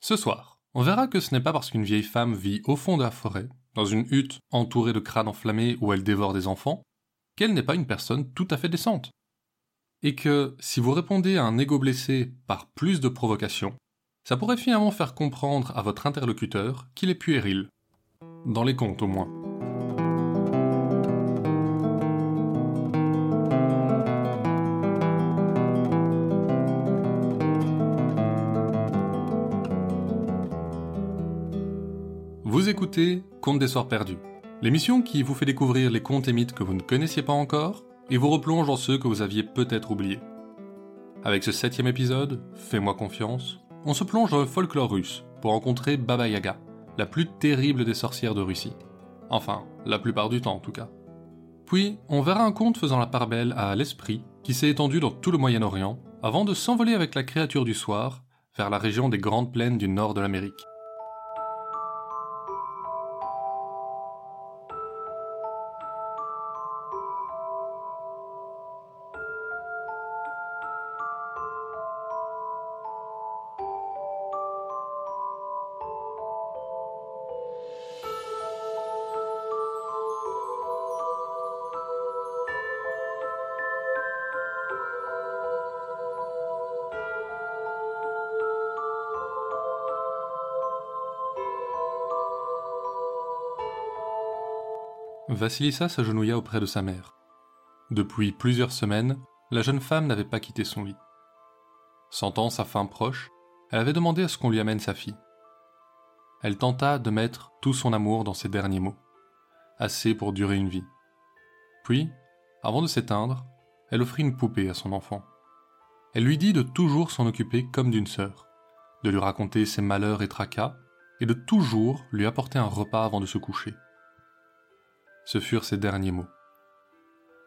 Ce soir, on verra que ce n'est pas parce qu'une vieille femme vit au fond de la forêt, dans une hutte entourée de crânes enflammés où elle dévore des enfants, qu'elle n'est pas une personne tout à fait décente. Et que si vous répondez à un ego blessé par plus de provocation, ça pourrait finalement faire comprendre à votre interlocuteur qu'il est puéril. Dans les contes au moins. Écoutez Contes des Soirs Perdus, l'émission qui vous fait découvrir les contes et mythes que vous ne connaissiez pas encore et vous replonge dans ceux que vous aviez peut-être oubliés. Avec ce septième épisode, Fais-moi confiance, on se plonge dans le folklore russe pour rencontrer Baba Yaga, la plus terrible des sorcières de Russie. Enfin, la plupart du temps en tout cas. Puis, on verra un conte faisant la part belle à l'esprit qui s'est étendu dans tout le Moyen-Orient avant de s'envoler avec la créature du soir vers la région des Grandes Plaines du nord de l'Amérique. Vassilissa s'agenouilla auprès de sa mère. Depuis plusieurs semaines, la jeune femme n'avait pas quitté son lit. Sentant sa faim proche, elle avait demandé à ce qu'on lui amène sa fille. Elle tenta de mettre tout son amour dans ses derniers mots, assez pour durer une vie. Puis, avant de s'éteindre, elle offrit une poupée à son enfant. Elle lui dit de toujours s'en occuper comme d'une sœur, de lui raconter ses malheurs et tracas, et de toujours lui apporter un repas avant de se coucher. Ce furent ses derniers mots.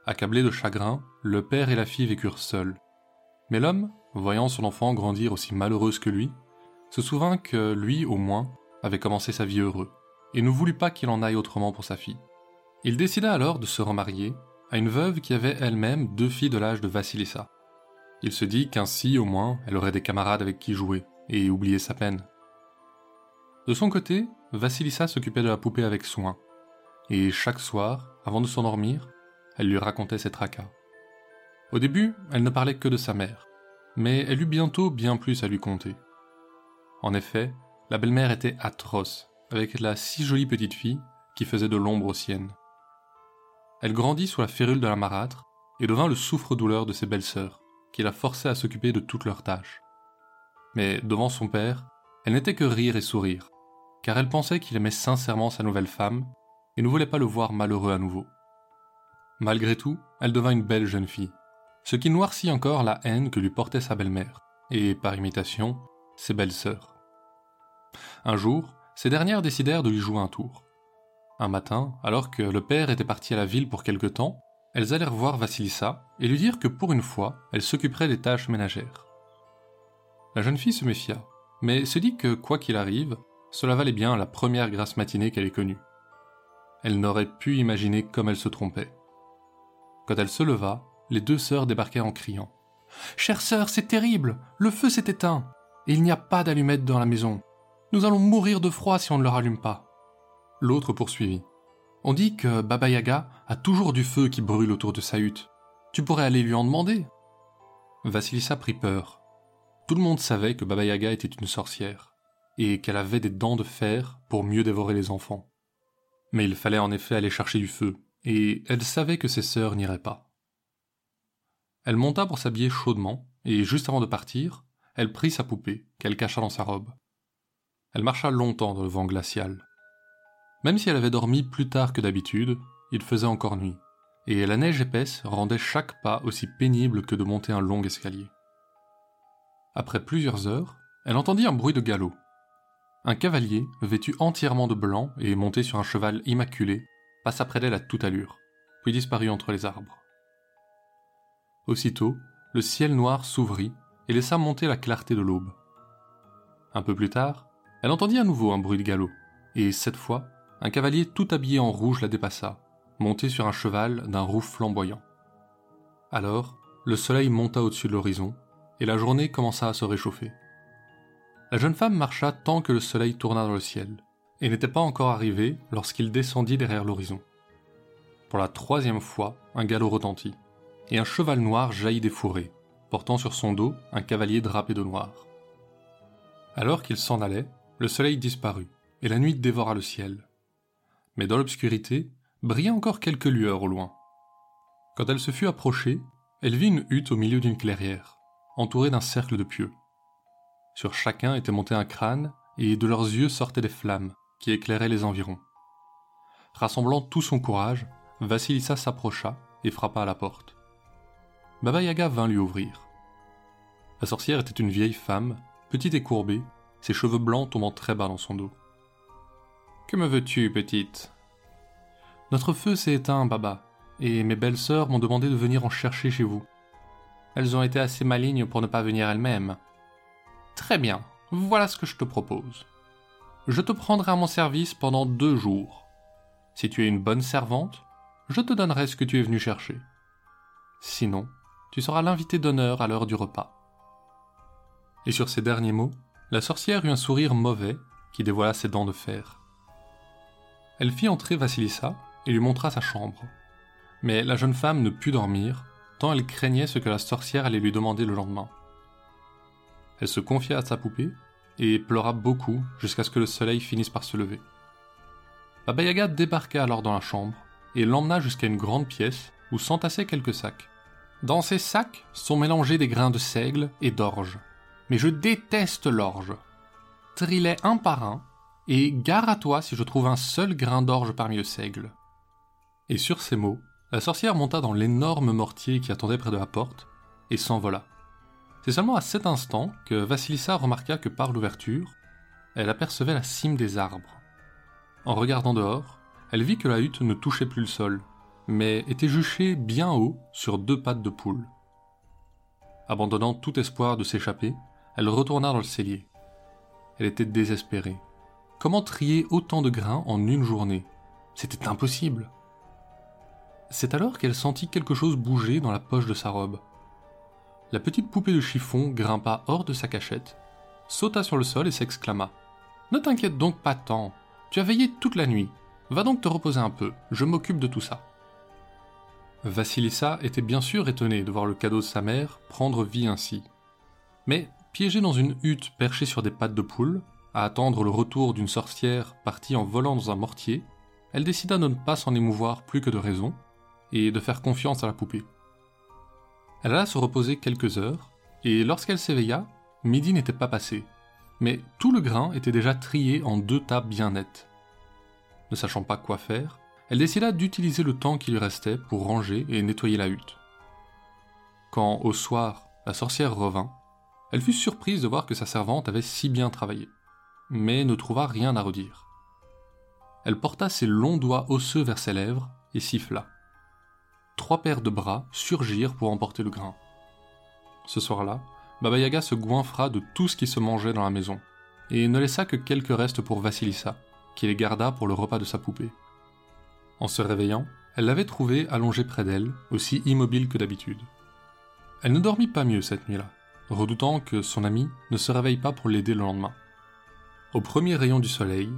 Accablés de chagrin, le père et la fille vécurent seuls. Mais l'homme, voyant son enfant grandir aussi malheureuse que lui, se souvint que lui, au moins, avait commencé sa vie heureux, et ne voulut pas qu'il en aille autrement pour sa fille. Il décida alors de se remarier à une veuve qui avait elle-même deux filles de l'âge de Vassilissa. Il se dit qu'ainsi, au moins, elle aurait des camarades avec qui jouer, et oublier sa peine. De son côté, Vassilissa s'occupait de la poupée avec soin, et chaque soir, avant de s'endormir, elle lui racontait ses tracas. Au début, elle ne parlait que de sa mère, mais elle eut bientôt bien plus à lui conter. En effet, la belle-mère était atroce, avec la si jolie petite fille qui faisait de l'ombre aux siennes. Elle grandit sous la férule de la marâtre et devint le souffre-douleur de ses belles-sœurs, qui la forçaient à s'occuper de toutes leurs tâches. Mais devant son père, elle n'était que rire et sourire, car elle pensait qu'il aimait sincèrement sa nouvelle femme et ne voulait pas le voir malheureux à nouveau. Malgré tout, elle devint une belle jeune fille, ce qui noircit encore la haine que lui portait sa belle-mère, et par imitation, ses belles-sœurs. Un jour, ces dernières décidèrent de lui jouer un tour. Un matin, alors que le père était parti à la ville pour quelque temps, elles allèrent voir Vassilissa et lui dire que pour une fois, elle s'occuperait des tâches ménagères. La jeune fille se méfia, mais se dit que quoi qu'il arrive, cela valait bien la première grasse matinée qu'elle ait connue elle n'aurait pu imaginer comme elle se trompait. Quand elle se leva, les deux sœurs débarquèrent en criant. Chère sœur, c'est terrible, le feu s'est éteint, et il n'y a pas d'allumette dans la maison. Nous allons mourir de froid si on ne le rallume pas. L'autre poursuivit. On dit que Baba Yaga a toujours du feu qui brûle autour de sa hutte. Tu pourrais aller lui en demander. Vassilissa prit peur. Tout le monde savait que Baba Yaga était une sorcière, et qu'elle avait des dents de fer pour mieux dévorer les enfants. Mais il fallait en effet aller chercher du feu, et elle savait que ses sœurs n'iraient pas. Elle monta pour s'habiller chaudement, et juste avant de partir, elle prit sa poupée, qu'elle cacha dans sa robe. Elle marcha longtemps dans le vent glacial. Même si elle avait dormi plus tard que d'habitude, il faisait encore nuit, et la neige épaisse rendait chaque pas aussi pénible que de monter un long escalier. Après plusieurs heures, elle entendit un bruit de galop, un cavalier, vêtu entièrement de blanc et monté sur un cheval immaculé, passa près d'elle à toute allure, puis disparut entre les arbres. Aussitôt, le ciel noir s'ouvrit et laissa monter la clarté de l'aube. Un peu plus tard, elle entendit à nouveau un bruit de galop, et cette fois, un cavalier tout habillé en rouge la dépassa, monté sur un cheval d'un roux flamboyant. Alors, le soleil monta au-dessus de l'horizon, et la journée commença à se réchauffer. La jeune femme marcha tant que le soleil tourna dans le ciel, et n'était pas encore arrivé lorsqu'il descendit derrière l'horizon. Pour la troisième fois, un galop retentit, et un cheval noir jaillit des fourrés, portant sur son dos un cavalier drapé de noir. Alors qu'il s'en allait, le soleil disparut, et la nuit dévora le ciel. Mais dans l'obscurité, brillaient encore quelques lueurs au loin. Quand elle se fut approchée, elle vit une hutte au milieu d'une clairière, entourée d'un cercle de pieux. Sur chacun était monté un crâne, et de leurs yeux sortaient des flammes qui éclairaient les environs. Rassemblant tout son courage, Vassilissa s'approcha et frappa à la porte. Baba Yaga vint lui ouvrir. La sorcière était une vieille femme, petite et courbée, ses cheveux blancs tombant très bas dans son dos. Que me veux-tu, petite Notre feu s'est éteint, Baba, et mes belles sœurs m'ont demandé de venir en chercher chez vous. Elles ont été assez malignes pour ne pas venir elles-mêmes. Très bien, voilà ce que je te propose. Je te prendrai à mon service pendant deux jours. Si tu es une bonne servante, je te donnerai ce que tu es venu chercher. Sinon, tu seras l'invité d'honneur à l'heure du repas. Et sur ces derniers mots, la sorcière eut un sourire mauvais qui dévoila ses dents de fer. Elle fit entrer Vassilissa et lui montra sa chambre. Mais la jeune femme ne put dormir, tant elle craignait ce que la sorcière allait lui demander le lendemain. Elle se confia à sa poupée et pleura beaucoup jusqu'à ce que le soleil finisse par se lever. Baba Yaga débarqua alors dans la chambre et l'emmena jusqu'à une grande pièce où s'entassaient quelques sacs. Dans ces sacs sont mélangés des grains de seigle et d'orge. Mais je déteste l'orge. Trie-les un par un et gare à toi si je trouve un seul grain d'orge parmi le seigle. Et sur ces mots, la sorcière monta dans l'énorme mortier qui attendait près de la porte et s'envola. C'est seulement à cet instant que Vassilissa remarqua que par l'ouverture, elle apercevait la cime des arbres. En regardant dehors, elle vit que la hutte ne touchait plus le sol, mais était juchée bien haut sur deux pattes de poule. Abandonnant tout espoir de s'échapper, elle retourna dans le cellier. Elle était désespérée. Comment trier autant de grains en une journée? C'était impossible. C'est alors qu'elle sentit quelque chose bouger dans la poche de sa robe. La petite poupée de chiffon grimpa hors de sa cachette, sauta sur le sol et s'exclama Ne t'inquiète donc pas tant, tu as veillé toute la nuit, va donc te reposer un peu, je m'occupe de tout ça. Vassilissa était bien sûr étonnée de voir le cadeau de sa mère prendre vie ainsi. Mais, piégée dans une hutte perchée sur des pattes de poule, à attendre le retour d'une sorcière partie en volant dans un mortier, elle décida de ne pas s'en émouvoir plus que de raison, et de faire confiance à la poupée. Elle alla se reposer quelques heures, et lorsqu'elle s'éveilla, midi n'était pas passé, mais tout le grain était déjà trié en deux tables bien nettes. Ne sachant pas quoi faire, elle décida d'utiliser le temps qui lui restait pour ranger et nettoyer la hutte. Quand, au soir, la sorcière revint, elle fut surprise de voir que sa servante avait si bien travaillé, mais ne trouva rien à redire. Elle porta ses longs doigts osseux vers ses lèvres et siffla trois paires de bras surgirent pour emporter le grain. Ce soir-là, Baba Yaga se goinfra de tout ce qui se mangeait dans la maison, et ne laissa que quelques restes pour Vassilissa, qui les garda pour le repas de sa poupée. En se réveillant, elle l'avait trouvé allongé près d'elle, aussi immobile que d'habitude. Elle ne dormit pas mieux cette nuit-là, redoutant que son ami ne se réveille pas pour l'aider le lendemain. Au premier rayon du soleil,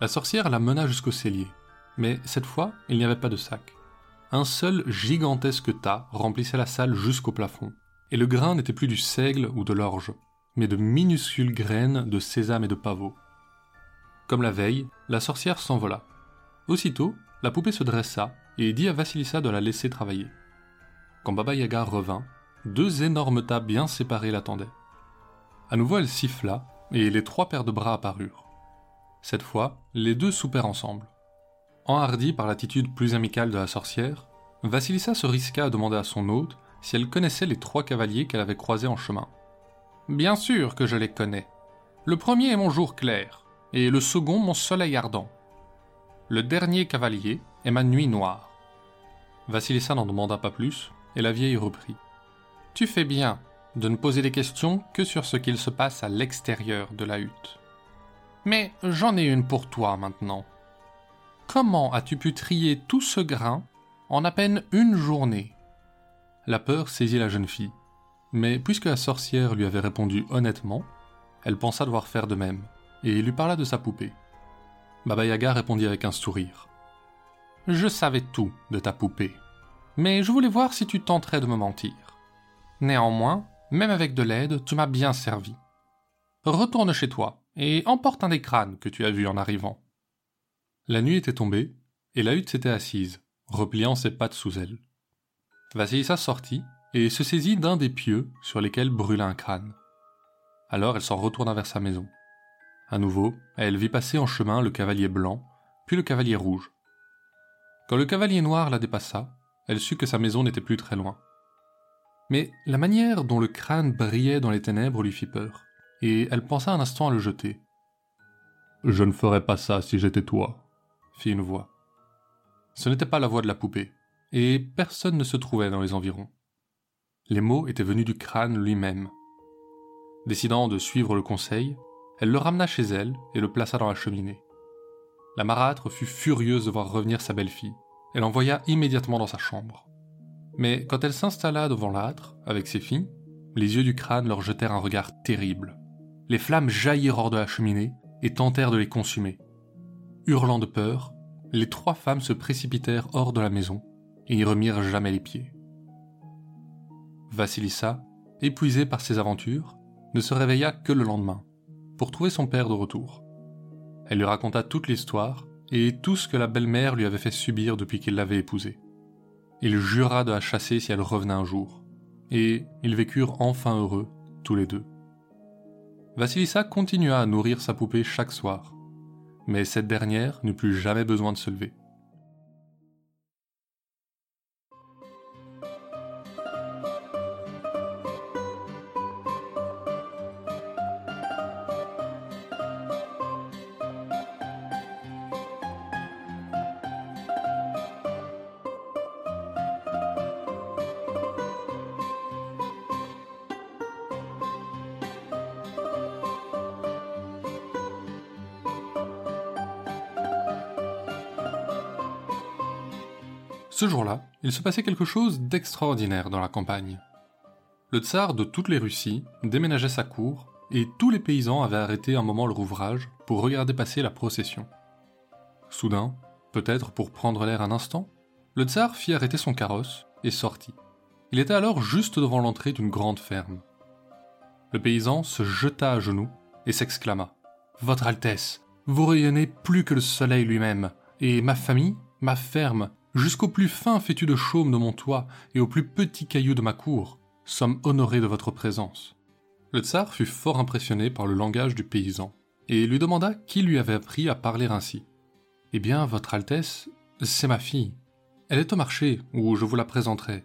la sorcière la mena jusqu'au cellier, mais cette fois, il n'y avait pas de sac. Un seul gigantesque tas remplissait la salle jusqu'au plafond, et le grain n'était plus du seigle ou de l'orge, mais de minuscules graines de sésame et de pavot. Comme la veille, la sorcière s'envola. Aussitôt, la poupée se dressa et dit à Vassilissa de la laisser travailler. Quand Baba Yaga revint, deux énormes tas bien séparés l'attendaient. À nouveau, elle siffla et les trois paires de bras apparurent. Cette fois, les deux soupèrent ensemble. Enhardie par l'attitude plus amicale de la sorcière, Vassilissa se risqua à demander à son hôte si elle connaissait les trois cavaliers qu'elle avait croisés en chemin. Bien sûr que je les connais. Le premier est mon jour clair, et le second mon soleil ardent. Le dernier cavalier est ma nuit noire. Vassilissa n'en demanda pas plus, et la vieille reprit. Tu fais bien de ne poser des questions que sur ce qu'il se passe à l'extérieur de la hutte. Mais j'en ai une pour toi maintenant. Comment as-tu pu trier tout ce grain en à peine une journée? La peur saisit la jeune fille, mais puisque la sorcière lui avait répondu honnêtement, elle pensa devoir faire de même, et lui parla de sa poupée. Baba Yaga répondit avec un sourire. Je savais tout de ta poupée, mais je voulais voir si tu tenterais de me mentir. Néanmoins, même avec de l'aide, tu m'as bien servi. Retourne chez toi et emporte un des crânes que tu as vu en arrivant. La nuit était tombée, et la hutte s'était assise, repliant ses pattes sous elle. Vasilissa sortit et se saisit d'un des pieux sur lesquels brûla un crâne. Alors elle s'en retourna vers sa maison. À nouveau, elle vit passer en chemin le cavalier blanc, puis le cavalier rouge. Quand le cavalier noir la dépassa, elle sut que sa maison n'était plus très loin. Mais la manière dont le crâne brillait dans les ténèbres lui fit peur, et elle pensa un instant à le jeter. Je ne ferais pas ça si j'étais toi, fit une voix. Ce n'était pas la voix de la poupée, et personne ne se trouvait dans les environs. Les mots étaient venus du crâne lui-même. Décidant de suivre le conseil, elle le ramena chez elle et le plaça dans la cheminée. La marâtre fut furieuse de voir revenir sa belle-fille. Elle envoya immédiatement dans sa chambre. Mais quand elle s'installa devant l'âtre, avec ses filles, les yeux du crâne leur jetèrent un regard terrible. Les flammes jaillirent hors de la cheminée et tentèrent de les consumer. Hurlant de peur, les trois femmes se précipitèrent hors de la maison et n'y remirent jamais les pieds. Vassilissa, épuisée par ses aventures, ne se réveilla que le lendemain, pour trouver son père de retour. Elle lui raconta toute l'histoire et tout ce que la belle-mère lui avait fait subir depuis qu'il l'avait épousée. Il jura de la chasser si elle revenait un jour, et ils vécurent enfin heureux, tous les deux. Vassilissa continua à nourrir sa poupée chaque soir, mais cette dernière n'eut plus jamais besoin de se lever. Ce jour-là, il se passait quelque chose d'extraordinaire dans la campagne. Le tsar de toutes les Russies déménageait sa cour et tous les paysans avaient arrêté un moment leur ouvrage pour regarder passer la procession. Soudain, peut-être pour prendre l'air un instant, le tsar fit arrêter son carrosse et sortit. Il était alors juste devant l'entrée d'une grande ferme. Le paysan se jeta à genoux et s'exclama Votre Altesse, vous rayonnez plus que le soleil lui-même, et ma famille, ma ferme, jusqu'au plus fin fétu de chaume de mon toit et au plus petit caillou de ma cour, sommes honorés de votre présence. Le tsar fut fort impressionné par le langage du paysan, et lui demanda qui lui avait appris à parler ainsi. Eh bien, votre Altesse, c'est ma fille. Elle est au marché, où je vous la présenterai.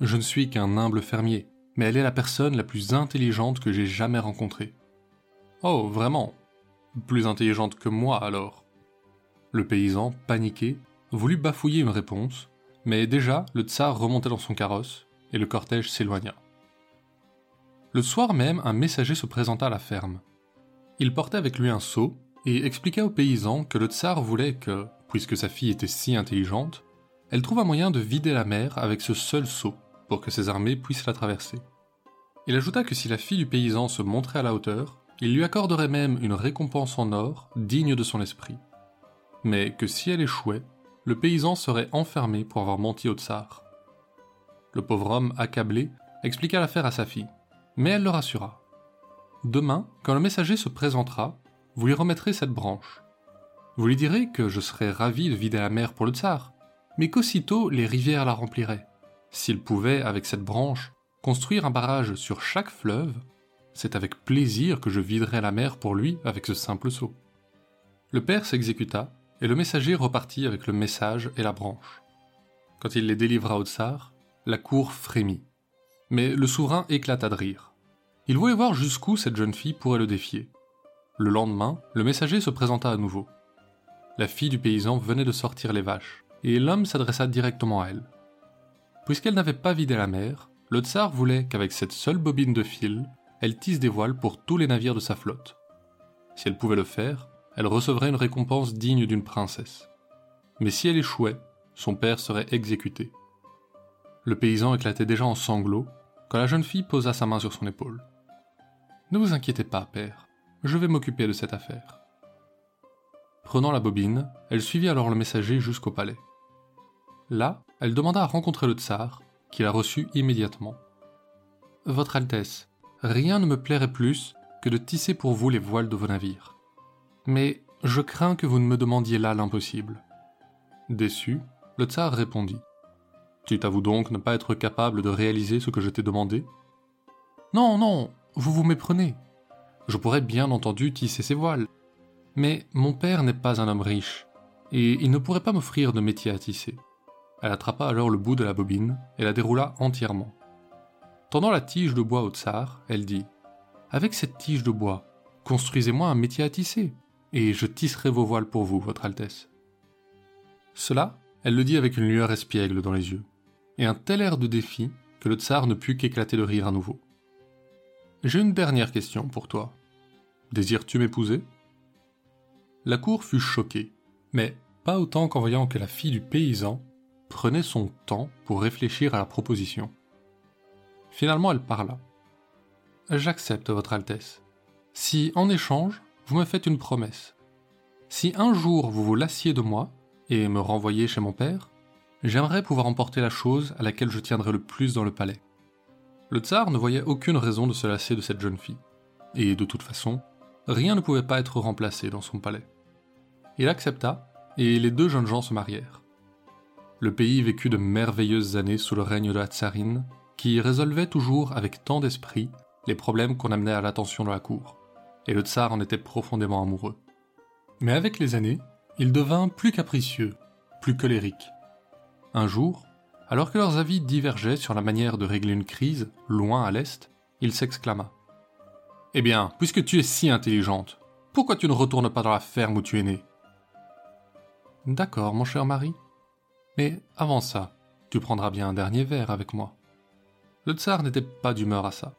Je ne suis qu'un humble fermier, mais elle est la personne la plus intelligente que j'ai jamais rencontrée. Oh, vraiment Plus intelligente que moi, alors Le paysan, paniqué, voulut bafouiller une réponse, mais déjà le tsar remontait dans son carrosse et le cortège s'éloigna. Le soir même, un messager se présenta à la ferme. Il portait avec lui un seau et expliqua aux paysans que le tsar voulait que, puisque sa fille était si intelligente, elle trouve un moyen de vider la mer avec ce seul seau pour que ses armées puissent la traverser. Il ajouta que si la fille du paysan se montrait à la hauteur, il lui accorderait même une récompense en or digne de son esprit. Mais que si elle échouait, le paysan serait enfermé pour avoir menti au tsar. Le pauvre homme, accablé, expliqua l'affaire à sa fille, mais elle le rassura. Demain, quand le messager se présentera, vous lui remettrez cette branche. Vous lui direz que je serais ravi de vider la mer pour le tsar, mais qu'aussitôt les rivières la rempliraient. S'il pouvait, avec cette branche, construire un barrage sur chaque fleuve, c'est avec plaisir que je viderais la mer pour lui avec ce simple seau. Le père s'exécuta et le messager repartit avec le message et la branche. Quand il les délivra au tsar, la cour frémit. Mais le souverain éclata de rire. Il voulait voir jusqu'où cette jeune fille pourrait le défier. Le lendemain, le messager se présenta à nouveau. La fille du paysan venait de sortir les vaches, et l'homme s'adressa directement à elle. Puisqu'elle n'avait pas vidé la mer, le tsar voulait qu'avec cette seule bobine de fil, elle tisse des voiles pour tous les navires de sa flotte. Si elle pouvait le faire, elle recevrait une récompense digne d'une princesse. Mais si elle échouait, son père serait exécuté. Le paysan éclatait déjà en sanglots quand la jeune fille posa sa main sur son épaule. Ne vous inquiétez pas, père, je vais m'occuper de cette affaire. Prenant la bobine, elle suivit alors le messager jusqu'au palais. Là, elle demanda à rencontrer le tsar, qui la reçut immédiatement. Votre Altesse, rien ne me plairait plus que de tisser pour vous les voiles de vos navires. Mais je crains que vous ne me demandiez là l'impossible. Déçu, le tsar répondit. Tu t'avoues donc ne pas être capable de réaliser ce que je t'ai demandé Non, non, vous vous méprenez. Je pourrais bien entendu tisser ces voiles. Mais mon père n'est pas un homme riche, et il ne pourrait pas m'offrir de métier à tisser. Elle attrapa alors le bout de la bobine et la déroula entièrement. Tendant la tige de bois au tsar, elle dit Avec cette tige de bois, construisez-moi un métier à tisser, et je tisserai vos voiles pour vous, Votre Altesse. Cela, elle le dit avec une lueur espiègle dans les yeux, et un tel air de défi que le tsar ne put qu'éclater de rire à nouveau. J'ai une dernière question pour toi. Désires-tu m'épouser? La cour fut choquée, mais pas autant qu'en voyant que la fille du paysan prenait son temps pour réfléchir à la proposition. Finalement, elle parla. J'accepte, Votre Altesse. Si, en échange, vous me faites une promesse. Si un jour vous vous lassiez de moi et me renvoyez chez mon père, j'aimerais pouvoir emporter la chose à laquelle je tiendrai le plus dans le palais. Le tsar ne voyait aucune raison de se lasser de cette jeune fille, et de toute façon, rien ne pouvait pas être remplacé dans son palais. Il accepta, et les deux jeunes gens se marièrent. Le pays vécut de merveilleuses années sous le règne de la tsarine, qui résolvait toujours avec tant d'esprit les problèmes qu'on amenait à l'attention de la cour, et le tsar en était profondément amoureux. Mais avec les années, il devint plus capricieux, plus colérique. Un jour, alors que leurs avis divergeaient sur la manière de régler une crise, loin à l'est, il s'exclama. Eh bien, puisque tu es si intelligente, pourquoi tu ne retournes pas dans la ferme où tu es née D'accord, mon cher mari. Mais avant ça, tu prendras bien un dernier verre avec moi. Le tsar n'était pas d'humeur à ça,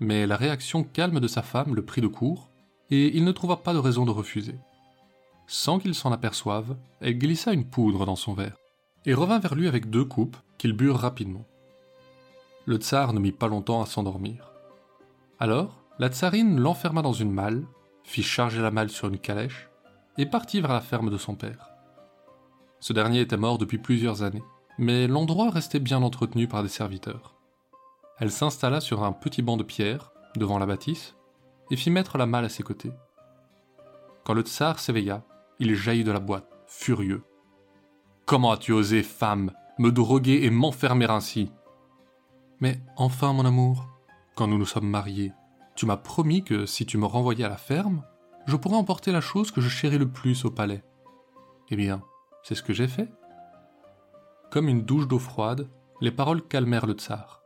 mais la réaction calme de sa femme le prit de court, et il ne trouva pas de raison de refuser. Sans qu'il s'en aperçoive, elle glissa une poudre dans son verre, et revint vers lui avec deux coupes qu'ils burent rapidement. Le tsar ne mit pas longtemps à s'endormir. Alors, la tsarine l'enferma dans une malle, fit charger la malle sur une calèche, et partit vers la ferme de son père. Ce dernier était mort depuis plusieurs années, mais l'endroit restait bien entretenu par des serviteurs. Elle s'installa sur un petit banc de pierre, devant la bâtisse, et fit mettre la malle à ses côtés. Quand le tsar s'éveilla, il jaillit de la boîte, furieux. Comment as-tu osé, femme, me droguer et m'enfermer ainsi? Mais enfin, mon amour, quand nous nous sommes mariés, tu m'as promis que si tu me renvoyais à la ferme, je pourrais emporter la chose que je chéris le plus au palais. Eh bien, c'est ce que j'ai fait. Comme une douche d'eau froide, les paroles calmèrent le tsar,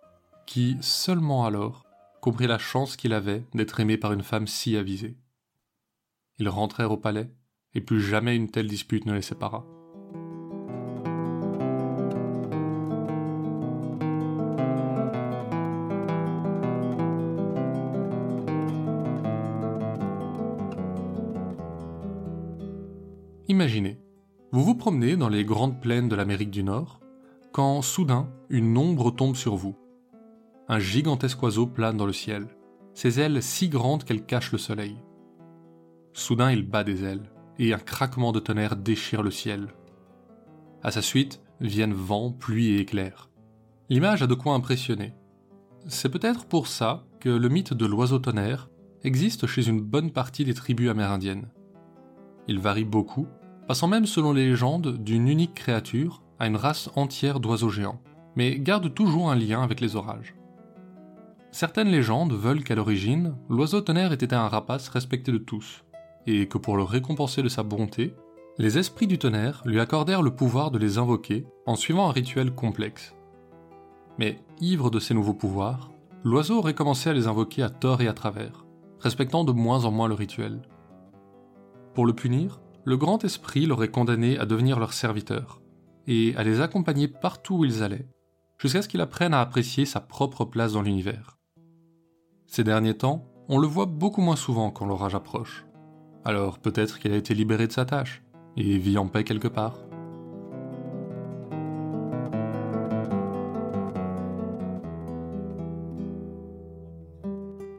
qui, seulement alors, comprit la chance qu'il avait d'être aimé par une femme si avisée. Ils rentrèrent au palais, et plus jamais une telle dispute ne les sépara. Imaginez, vous vous promenez dans les grandes plaines de l'Amérique du Nord, quand soudain une ombre tombe sur vous. Un gigantesque oiseau plane dans le ciel, ses ailes si grandes qu'elles cachent le soleil. Soudain il bat des ailes, et un craquement de tonnerre déchire le ciel. À sa suite viennent vent, pluie et éclairs. L'image a de quoi impressionner. C'est peut-être pour ça que le mythe de l'oiseau tonnerre existe chez une bonne partie des tribus amérindiennes. Il varie beaucoup passant même selon les légendes d'une unique créature à une race entière d'oiseaux géants, mais garde toujours un lien avec les orages. Certaines légendes veulent qu'à l'origine, l'oiseau tonnerre était un rapace respecté de tous, et que pour le récompenser de sa bonté, les esprits du tonnerre lui accordèrent le pouvoir de les invoquer en suivant un rituel complexe. Mais, ivre de ces nouveaux pouvoirs, l'oiseau aurait commencé à les invoquer à tort et à travers, respectant de moins en moins le rituel. Pour le punir, le grand esprit l'aurait condamné à devenir leur serviteur, et à les accompagner partout où ils allaient, jusqu'à ce qu'il apprenne à apprécier sa propre place dans l'univers. Ces derniers temps, on le voit beaucoup moins souvent quand l'orage approche. Alors peut-être qu'il a été libéré de sa tâche, et vit en paix quelque part.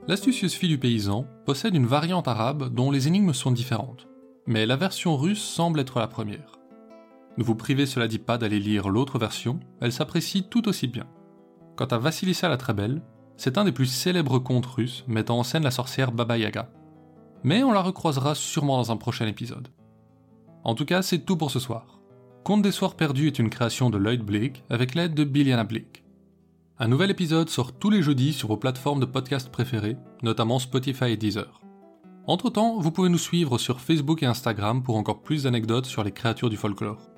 L'astucieuse fille du paysan possède une variante arabe dont les énigmes sont différentes, mais la version russe semble être la première. Ne vous privez cela dit pas d'aller lire l'autre version, elle s'apprécie tout aussi bien. Quant à Vassilissa la très belle, c'est un des plus célèbres contes russes mettant en scène la sorcière Baba Yaga. Mais on la recroisera sûrement dans un prochain épisode. En tout cas, c'est tout pour ce soir. Conte des Soirs Perdus est une création de Lloyd Blake avec l'aide de Billiana Blake. Un nouvel épisode sort tous les jeudis sur vos plateformes de podcast préférées, notamment Spotify et Deezer. Entre-temps, vous pouvez nous suivre sur Facebook et Instagram pour encore plus d'anecdotes sur les créatures du folklore.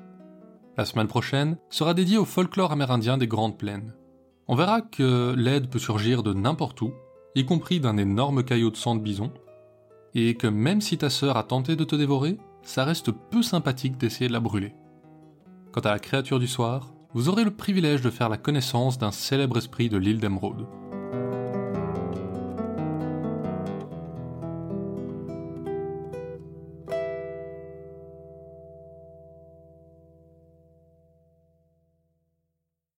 La semaine prochaine sera dédiée au folklore amérindien des Grandes Plaines. On verra que l'aide peut surgir de n'importe où, y compris d'un énorme caillot de sang de bison, et que même si ta sœur a tenté de te dévorer, ça reste peu sympathique d'essayer de la brûler. Quant à la créature du soir, vous aurez le privilège de faire la connaissance d'un célèbre esprit de l'île d'Emeraude.